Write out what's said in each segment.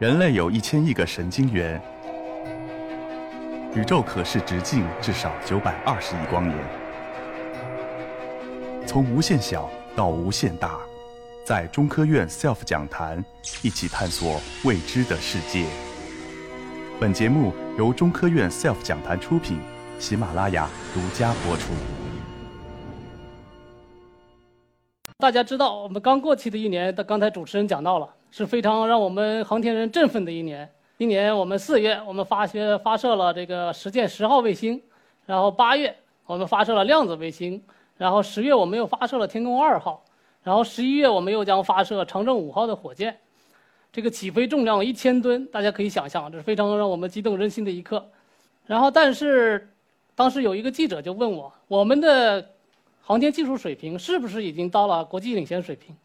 人类有一千亿个神经元，宇宙可视直径至少九百二十亿光年。从无限小到无限大，在中科院 SELF 讲坛一起探索未知的世界。本节目由中科院 SELF 讲坛出品，喜马拉雅独家播出。大家知道，我们刚过去的一年，刚才主持人讲到了，是非常让我们航天人振奋的一年。今年我们四月，我们发射发射了这个实践十号卫星，然后八月我们发射了量子卫星，然后十月我们又发射了天宫二号，然后十一月我们又将发射长征五号的火箭。这个起飞重量一千吨，大家可以想象，这是非常让我们激动人心的一刻。然后，但是当时有一个记者就问我，我们的。航天技术水平是不是已经到了国际领先水平？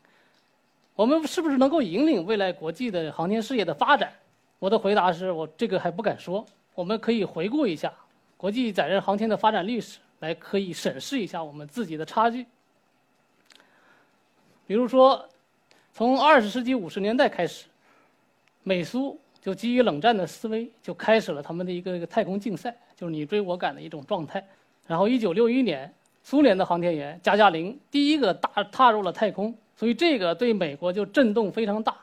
我们是不是能够引领未来国际的航天事业的发展？我的回答是我这个还不敢说。我们可以回顾一下国际载人航天的发展历史，来可以审视一下我们自己的差距。比如说，从二十世纪五十年代开始，美苏就基于冷战的思维，就开始了他们的一个一个太空竞赛，就是你追我赶的一种状态。然后，一九六一年。苏联的航天员加加林第一个大踏入了太空，所以这个对美国就震动非常大，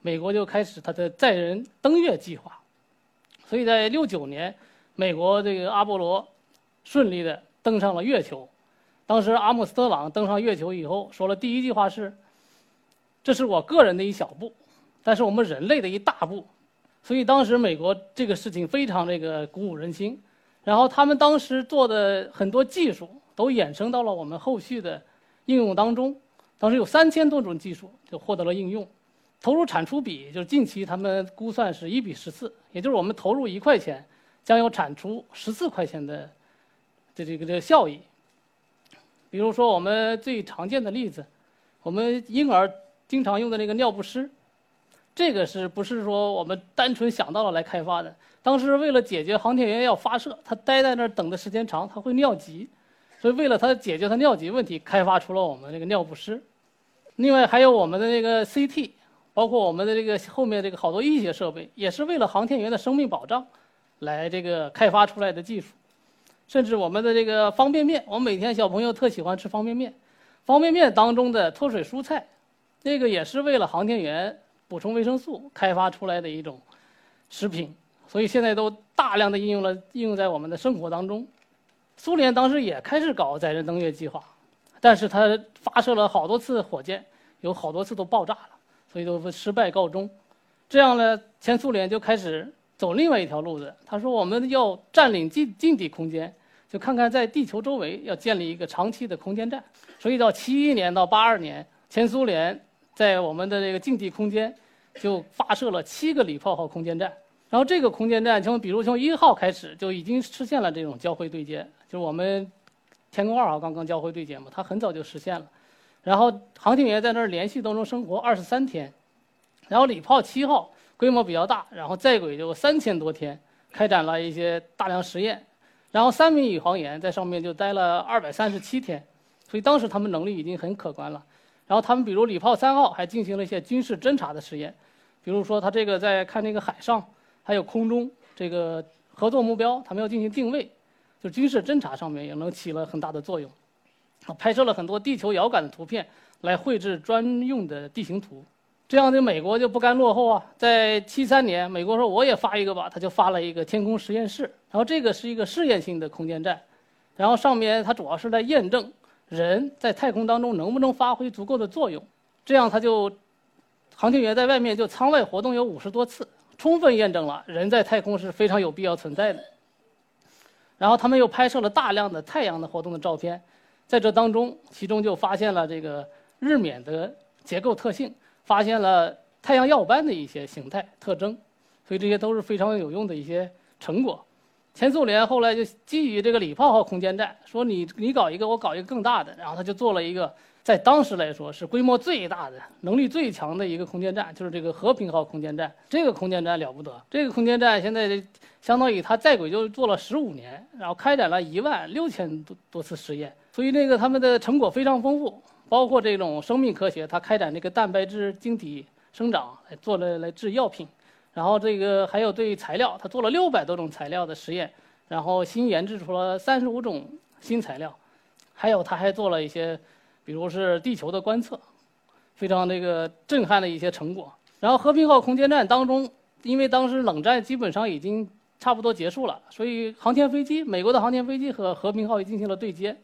美国就开始它的载人登月计划。所以在六九年，美国这个阿波罗顺利的登上了月球。当时阿姆斯特朗登上月球以后，说了第一句话是：“这是我个人的一小步，但是我们人类的一大步。”所以当时美国这个事情非常这个鼓舞人心。然后他们当时做的很多技术。都衍生到了我们后续的应用当中。当时有三千多种技术就获得了应用，投入产出比就是近期他们估算是一比十四，也就是我们投入一块钱，将有产出十四块钱的这这个这个效益。比如说我们最常见的例子，我们婴儿经常用的那个尿不湿，这个是不是说我们单纯想到了来开发的？当时为了解决航天员要发射，他待在那儿等的时间长，他会尿急。所以，为了他解决他尿急问题，开发出了我们这个尿不湿。另外，还有我们的那个 CT，包括我们的这个后面这个好多医学设备，也是为了航天员的生命保障来这个开发出来的技术。甚至我们的这个方便面，我们每天小朋友特喜欢吃方便面，方便面当中的脱水蔬菜，那个也是为了航天员补充维生素开发出来的一种食品。所以现在都大量的应用了，应用在我们的生活当中。苏联当时也开始搞载人登月计划，但是他发射了好多次火箭，有好多次都爆炸了，所以都失败告终。这样呢，前苏联就开始走另外一条路子。他说我们要占领近近地空间，就看看在地球周围要建立一个长期的空间站。所以到七一年到八二年，前苏联在我们的这个近地空间就发射了七个礼炮号空间站。然后这个空间站从比如从一号开始就已经实现了这种交会对接。就是我们天宫二号刚刚交会对接嘛，它很早就实现了。然后航天员在那儿连续当中生活二十三天。然后礼炮七号规模比较大，然后在轨就三千多天，开展了一些大量实验。然后三名宇航员在上面就待了二百三十七天，所以当时他们能力已经很可观了。然后他们比如礼炮三号还进行了一些军事侦察的实验，比如说他这个在看那个海上还有空中这个合作目标，他们要进行定位。就军事侦察上面也能起了很大的作用，拍摄了很多地球遥感的图片，来绘制专用的地形图。这样的美国就不甘落后啊，在七三年，美国说我也发一个吧，他就发了一个天空实验室。然后这个是一个试验性的空间站，然后上面它主要是在验证人在太空当中能不能发挥足够的作用。这样他就航天员在外面就舱外活动有五十多次，充分验证了人在太空是非常有必要存在的。然后他们又拍摄了大量的太阳的活动的照片，在这当中，其中就发现了这个日冕的结构特性，发现了太阳耀斑的一些形态特征，所以这些都是非常有用的一些成果。前苏联后来就基于这个礼炮号空间站，说你你搞一个，我搞一个更大的，然后他就做了一个。在当时来说是规模最大的、能力最强的一个空间站，就是这个和平号空间站。这个空间站了不得，这个空间站现在相当于它在轨就做了十五年，然后开展了一万六千多多次实验，所以那个他们的成果非常丰富，包括这种生命科学，它开展这个蛋白质晶体生长来做了来制药品，然后这个还有对材料，它做了六百多种材料的实验，然后新研制出了三十五种新材料，还有它还做了一些，比如是地球的观测，非常这个震撼的一些成果。然后和平号空间站当中，因为当时冷战基本上已经差不多结束了，所以航天飞机，美国的航天飞机和和平号也进行了对接，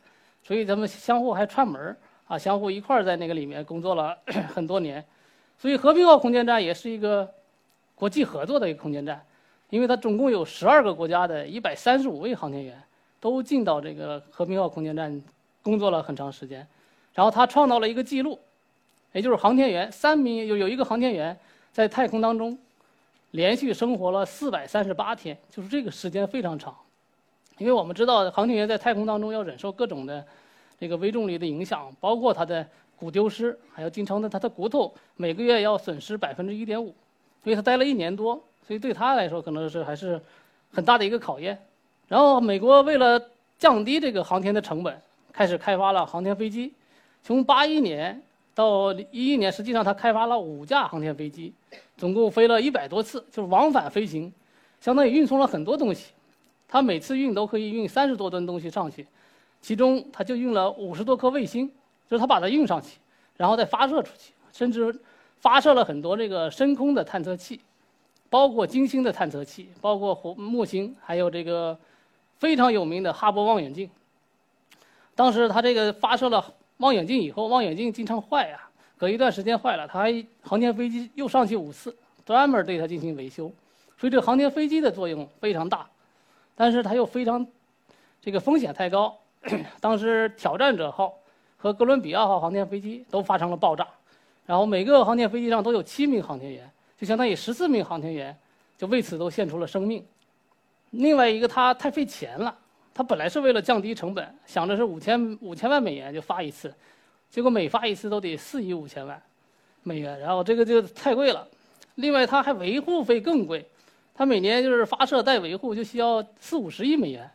所以咱们相互还串门啊，相互一块儿在那个里面工作了 很多年，所以和平号空间站也是一个。国际合作的一个空间站，因为它总共有十二个国家的一百三十五位航天员都进到这个和平号空间站工作了很长时间，然后他创造了一个记录，也就是航天员三名有有一个航天员在太空当中连续生活了四百三十八天，就是这个时间非常长，因为我们知道航天员在太空当中要忍受各种的这个微重力的影响，包括他的骨丢失，还有经常的他的骨头每个月要损失百分之一点五。所以他待了一年多，所以对他来说可能是还是很大的一个考验。然后美国为了降低这个航天的成本，开始开发了航天飞机。从八一年到一一年，实际上他开发了五架航天飞机，总共飞了一百多次，就是往返飞行，相当于运送了很多东西。他每次运都可以运三十多吨东西上去，其中他就运了五十多颗卫星，就是他把它运上去，然后再发射出去，甚至。发射了很多这个深空的探测器，包括金星的探测器，包括火木星，还有这个非常有名的哈勃望远镜。当时他这个发射了望远镜以后，望远镜经常坏呀，隔一段时间坏了，他还航天飞机又上去五次，专门对它进行维修。所以这航天飞机的作用非常大，但是它又非常这个风险太高。当时挑战者号和哥伦比亚号航天飞机都发生了爆炸。然后每个航天飞机上都有七名航天员，就相当于十四名航天员就为此都献出了生命。另外一个，它太费钱了。它本来是为了降低成本，想着是五千五千万美元就发一次，结果每发一次都得四亿五千万美元，然后这个就太贵了。另外，它还维护费更贵，它每年就是发射带维护就需要四五十亿美元，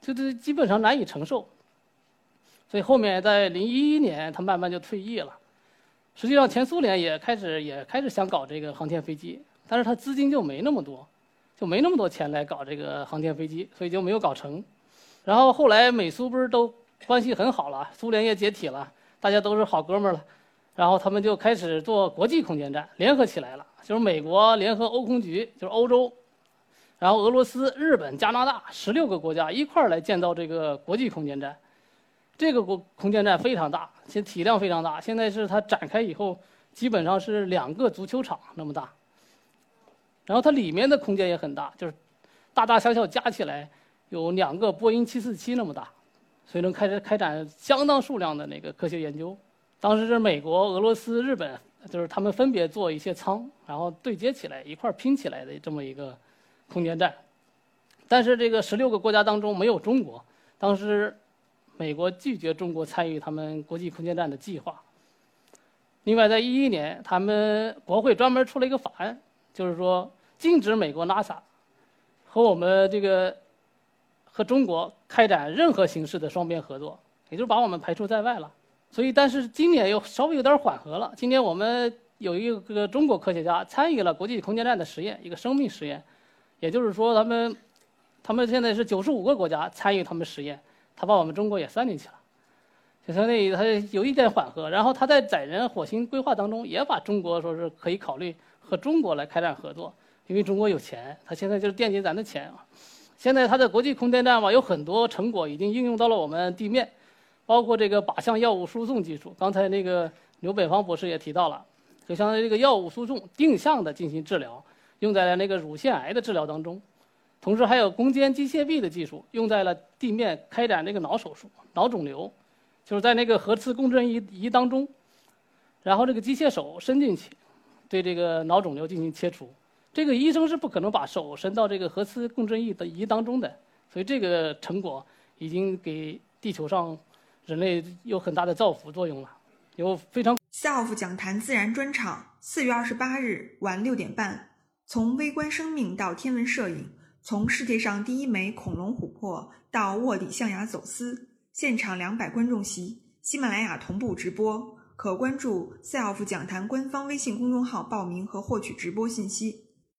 这这基本上难以承受。所以后面在零一一年，它慢慢就退役了。实际上，前苏联也开始也开始想搞这个航天飞机，但是它资金就没那么多，就没那么多钱来搞这个航天飞机，所以就没有搞成。然后后来美苏不是都关系很好了，苏联也解体了，大家都是好哥们儿了，然后他们就开始做国际空间站，联合起来了，就是美国联合欧空局，就是欧洲，然后俄罗斯、日本、加拿大十六个国家一块儿来建造这个国际空间站。这个空空间站非常大，现体量非常大。现在是它展开以后，基本上是两个足球场那么大。然后它里面的空间也很大，就是大大小小加起来有两个波音747那么大，所以能开展开展相当数量的那个科学研究。当时是美国、俄罗斯、日本，就是他们分别做一些舱，然后对接起来一块拼起来的这么一个空间站。但是这个十六个国家当中没有中国，当时。美国拒绝中国参与他们国际空间站的计划。另外，在一一年，他们国会专门出了一个法案，就是说禁止美国 NASA 和我们这个和中国开展任何形式的双边合作，也就是把我们排除在外了。所以，但是今年又稍微有点缓和了。今年我们有一个中国科学家参与了国际空间站的实验，一个生命实验，也就是说，他们他们现在是九十五个国家参与他们实验。他把我们中国也算进去了，就相当于他有一点缓和。然后他在载人火星规划当中也把中国说是可以考虑和中国来开展合作，因为中国有钱，他现在就是惦记咱的钱啊。现在他的国际空间站嘛，有很多成果已经应用到了我们地面，包括这个靶向药物输送技术。刚才那个刘北方博士也提到了，就相当于这个药物输送定向的进行治疗，用在了那个乳腺癌的治疗当中。同时还有攻坚机械臂的技术用在了地面开展这个脑手术、脑肿瘤，就是在那个核磁共振仪仪当中，然后这个机械手伸进去，对这个脑肿瘤进行切除。这个医生是不可能把手伸到这个核磁共振仪的仪当中的，所以这个成果已经给地球上人类有很大的造福作用了，有非常。SELF 讲坛自然专场，四月二十八日晚六点半，从微观生命到天文摄影。从世界上第一枚恐龙琥珀到卧底象牙走私，现场两百观众席，喜马拉雅同步直播，可关注 SELF 讲坛官方微信公众号报名和获取直播信息。